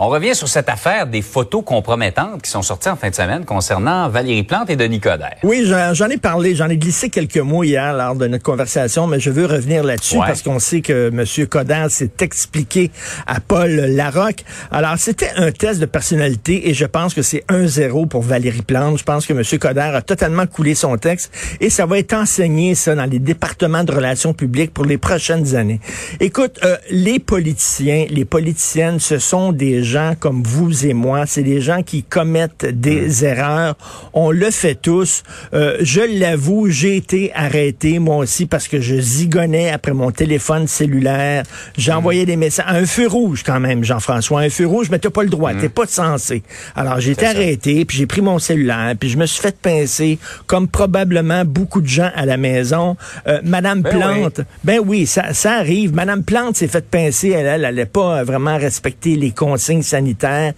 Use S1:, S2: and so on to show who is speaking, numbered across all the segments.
S1: On revient sur cette affaire des photos compromettantes qui sont sorties en fin de semaine concernant Valérie Plante et Denis Coderre.
S2: Oui, j'en ai parlé, j'en ai glissé quelques mots hier lors de notre conversation, mais je veux revenir là-dessus
S1: Ouais.
S2: parce qu'on sait que M. Coderre s'est expliqué à Paul Larocque. Alors, c'était un test de personnalité et je pense que c'est 1-0 pour Valérie Plante. Je pense que M. Coderre a totalement coulé son texte et ça va être enseigné, ça, dans les départements de relations publiques pour les prochaines années. Écoute, euh, les politiciens, les politiciennes, ce sont des gens comme vous et moi. C'est des gens qui commettent des erreurs. On le fait tous. Euh, je l'avoue, j'ai été arrêté moi aussi parce que je zigonnais après mon téléphone cellulaire. J'envoyais des messages. Un feu rouge quand même, Jean-François. Un feu rouge, mais t'as pas le droit. T'es pas censé. Alors j'ai été
S1: ça.
S2: arrêté, puis j'ai pris mon cellulaire, puis je me suis fait pincer, comme probablement beaucoup de gens à la maison. Euh, Madame
S1: Ben
S2: Plante, ben oui, ça, ça arrive. Madame Plante s'est fait pincer. Elle, elle, allait pas vraiment respecter les consignes sanitaires.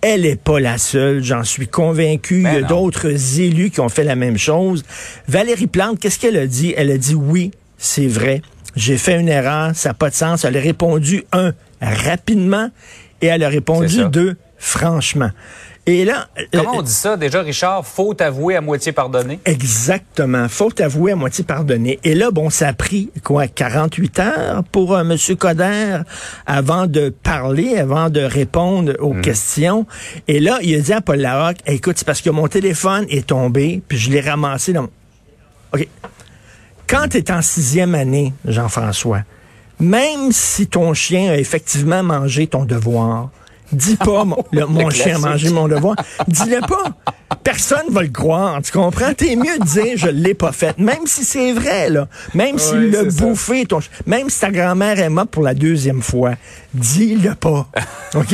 S2: Elle n'est pas la seule, j'en suis convaincu.
S1: Ben
S2: Il y a d'autres élus qui ont fait la même chose. Valérie Plante, qu'est-ce qu'elle a dit? Elle a dit oui, c'est vrai. J'ai fait une erreur, ça n'a pas de sens. Elle a répondu, un, rapidement, et elle a répondu, deux, franchement. Et là,
S1: Comment on dit ça? Déjà, Richard? Faut avouer à moitié pardonner?
S2: Exactement. Faut avouer à moitié pardonner. Et là, bon, ça a pris, quoi, 48 heures pour euh, M. Coder avant de parler, avant de répondre aux questions. Et là, il a dit à Paul Larocque, écoute, c'est parce que mon téléphone est tombé, puis je l'ai ramassé dans... mon- OK. Quand tu es en sixième année, Jean-François, même si ton chien a effectivement mangé ton devoir, dis pas mon, le- mon chien a mangé mon devoir, dis-le pas. Personne va le croire, tu comprends? T'es mieux de dire je l'ai pas fait, même si c'est vrai, là. Même s'il l'a
S1: c'est ça.
S2: bouffé, ton, même si ta grand-mère est morte pour la deuxième fois, dis-le pas. OK?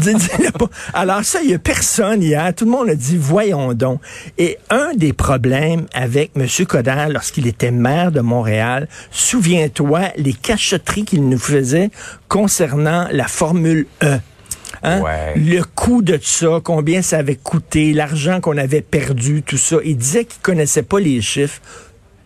S2: Dis- Dis-le pas. Alors ça, il y a personne hier. Tout le monde a dit, voyons donc. Et un des problèmes avec M. Coder lorsqu'il était maire de Montréal, souviens-toi, les cachotteries qu'il nous faisait concernant la Formule E. Hein?
S1: Ouais.
S2: Le coût de ça, combien ça avait coûté, l'argent qu'on avait perdu, tout ça. Il disait qu'il connaissait pas les chiffres.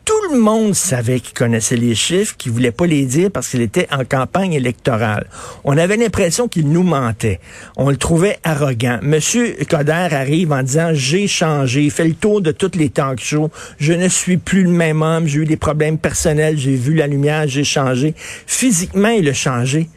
S2: Tout le monde savait qu'il connaissait les chiffres, qu'il voulait pas les dire parce qu'il était en campagne électorale. On avait l'impression qu'il nous mentait. On le trouvait arrogant. Monsieur Coder arrive en disant j'ai changé, il fait le tour de toutes les talk shows. Je ne suis plus le même homme. J'ai eu des problèmes personnels. J'ai vu la lumière. J'ai changé. Physiquement, il a changé.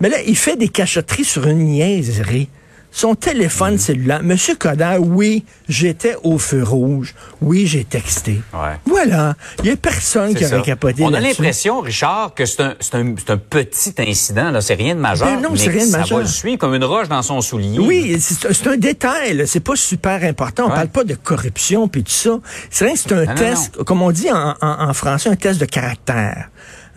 S2: Mais là, il fait des cachotteries sur une niaiserie. Son téléphone
S1: Mhm.
S2: cellulaire. Monsieur Coder, oui, j'étais au feu rouge. Oui, j'ai texté.
S1: Ouais.
S2: Voilà. Il n'y a personne qui
S1: C'est
S2: aurait
S1: ça.
S2: capoté
S1: On a l'impression, Richard, que c'est un, un, un petit incident, là. C'est rien de majeur.
S2: Ben non, c'est rien de
S1: ça
S2: majeur.
S1: va le suivre comme une roche dans son soulier.
S2: Oui, c'est un détail, c'est pas super important. On
S1: Ouais.
S2: parle pas de corruption puis tout ça. C'est rien, que c'est un
S1: non,
S2: test, comme on dit en, en- en français, un test de caractère.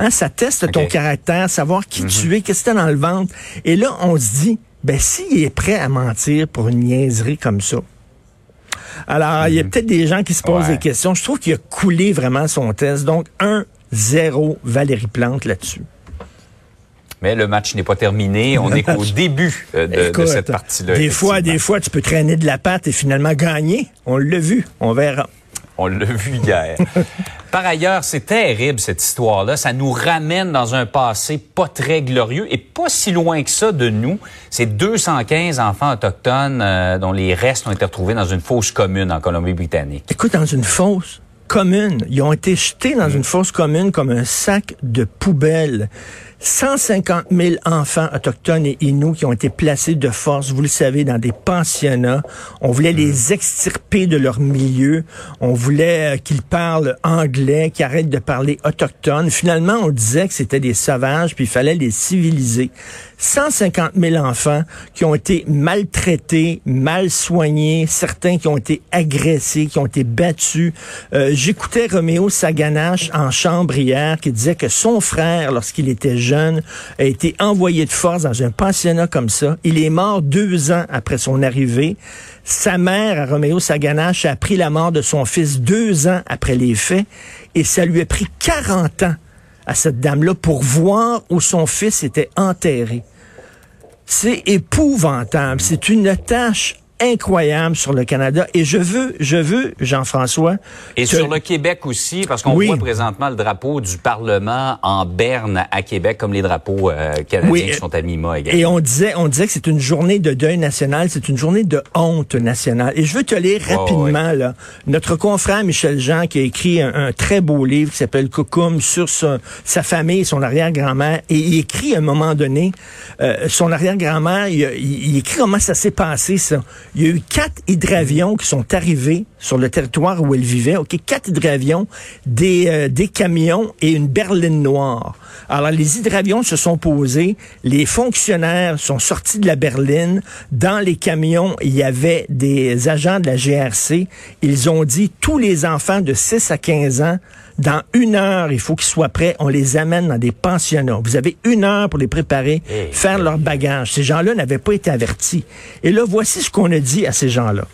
S2: Hein, ça teste ton caractère, savoir qui tu es, qu'est-ce que t'as dans le ventre. Et là, on se dit, ben s'il est prêt à mentir pour une niaiserie comme ça. Alors, il y a peut-être des gens qui se posent
S1: Ouais.
S2: des questions. Je trouve qu'il a coulé vraiment son test. Donc, 1-0 Valérie Plante là-dessus.
S1: Mais le match n'est pas terminé. On est qu'au début euh, de, de cette partie-là.
S2: Des fois, des fois, tu peux traîner de la patte et finalement gagner. On l'a vu. On verra.
S1: On l'a vu hier. Par ailleurs, c'est terrible cette histoire-là. Ça nous ramène dans un passé pas très glorieux et pas si loin que ça de nous. C'est 215 enfants autochtones euh, dont les restes ont été retrouvés dans une fosse commune en Colombie-Britannique.
S2: Écoute, dans une fosse commune, ils ont été jetés dans une fosse commune comme un sac de poubelle. 150 000 enfants autochtones et inuits qui ont été placés de force, vous le savez, dans des pensionnats. On voulait les extirper de leur milieu. On voulait euh, qu'ils parlent anglais, qu'ils arrêtent de parler autochtone. Finalement, on disait que c'était des sauvages, puis il fallait les civiliser. 150 000 enfants qui ont été maltraités, mal soignés, certains qui ont été agressés, qui ont été battus. Euh, J'écoutais Roméo Saganache en chambre hier qui disait que son frère, lorsqu'il était jeune, a été envoyé de force dans un pensionnat comme ça. Il est mort deux ans après son arrivée. Sa mère, à Roméo Saganache, a appris la mort de son fils deux ans après les faits et ça lui a pris 40 ans à cette dame-là pour voir où son fils était enterré. C'est épouvantable. C'est une tâche incroyable sur le Canada. Et je veux, je veux, Jean-François.
S1: Et sur le Québec aussi, parce qu'on voit présentement le drapeau du Parlement en berne à Québec, comme les drapeaux euh, canadiens qui sont à Mima également.
S2: Et on disait, on disait que c'est une journée de deuil national, c'est une journée de honte nationale. Et je veux te lire rapidement, là, notre confrère Michel Jean, qui a écrit un, très beau livre qui s'appelle Coucoum sur sa, famille, son arrière-grand-mère, et il écrit à un moment donné, euh, son arrière-grand-mère, il, il, écrit comment ça s'est passé, ça. Il y a eu quatre hydravions qui sont arrivés sur le territoire où elle vivait. OK, quatre hydravions, des, euh, des camions et une berline noire. Alors, les hydravions se sont posés, les fonctionnaires sont sortis de la berline. Dans les camions, il y avait des agents de la GRC. Ils ont dit, tous les enfants de 6 à 15 ans, dans une heure, il faut qu'ils soient prêts. On les amène dans des pensionnats. Vous avez une heure pour les préparer, eh, faire leur bagage. Ces gens-là n'avaient pas été avertis. Et là, voici ce qu'on a dit à ces gens-là.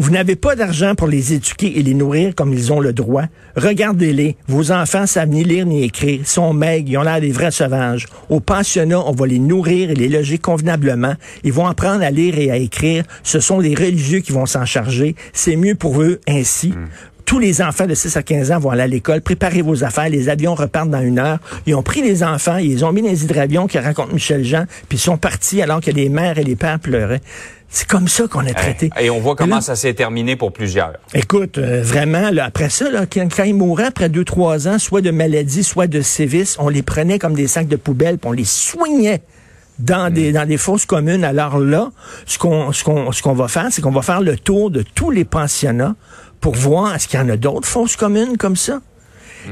S2: Vous n'avez pas d'argent pour les éduquer et les nourrir comme ils ont le droit. Regardez-les. Vos enfants savent ni lire ni écrire. Ils sont maigres. Ils ont l'air des vrais sauvages. Au pensionnat, on va les nourrir et les loger convenablement. Ils vont apprendre à lire et à écrire. Ce sont les religieux qui vont s'en charger. C'est mieux pour eux ainsi. Hmm tous les enfants de 6 à 15 ans vont aller à l'école, préparez vos affaires, les avions repartent dans une heure. Ils ont pris les enfants, ils les ont mis dans les hydravions qui racontent Michel Jean, puis ils sont partis alors que les mères et les pères pleuraient. C'est comme ça qu'on a traité.
S1: Et on voit comment ça s'est terminé pour plusieurs.
S2: Écoute, euh, vraiment, là, après ça, là, quand, ils mouraient après deux, trois ans, soit de maladie, soit de sévices, on les prenait comme des sacs de poubelle, puis on les soignait dans des hmm. dans des fosses communes. Alors là, ce qu'on ce qu'on ce qu'on va faire, c'est qu'on va faire le tour de tous les pensionnats pour voir est-ce qu'il y en a d'autres fosses communes comme ça.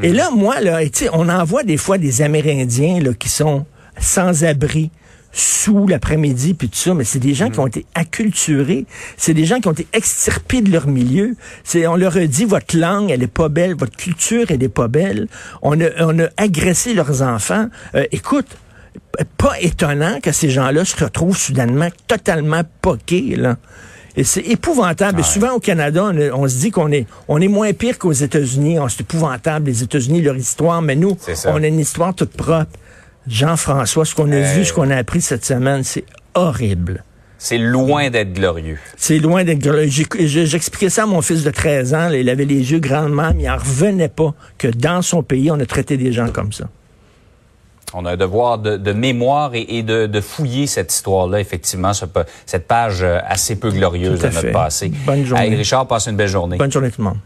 S2: Et là, moi, là, on envoie des fois des Amérindiens là, qui sont sans abri sous l'après-midi, puis tout ça, mais c'est des gens qui ont été acculturés, c'est des gens qui ont été extirpés de leur milieu. C'est, on leur a dit, votre langue, elle est pas belle, votre culture, elle est pas belle. On a, on a agressé leurs enfants. Euh, écoute, pas étonnant que ces gens-là se retrouvent soudainement totalement poqués, là. Et c'est épouvantable. Et souvent au Canada, on, se dit qu'on est, on est moins pire qu'aux États-Unis. C'est épouvantable, les États-Unis, leur histoire. Mais nous, on a une histoire toute propre. Jean-François, ce qu'on a vu, ce qu'on a appris cette semaine, c'est horrible.
S1: C'est loin d'être glorieux.
S2: C'est loin d'être glorieux. J'expliquais ça à mon fils de 13 ans. il avait les yeux grandement, mais il n'en revenait pas que dans son pays, on a traité des gens comme ça.
S1: On a un devoir de, mémoire et, de, fouiller cette histoire-là, effectivement, cette page euh, assez peu glorieuse de notre passé.
S2: Bonne journée.
S1: Richard, passe une belle journée.
S2: Bonne journée tout le monde.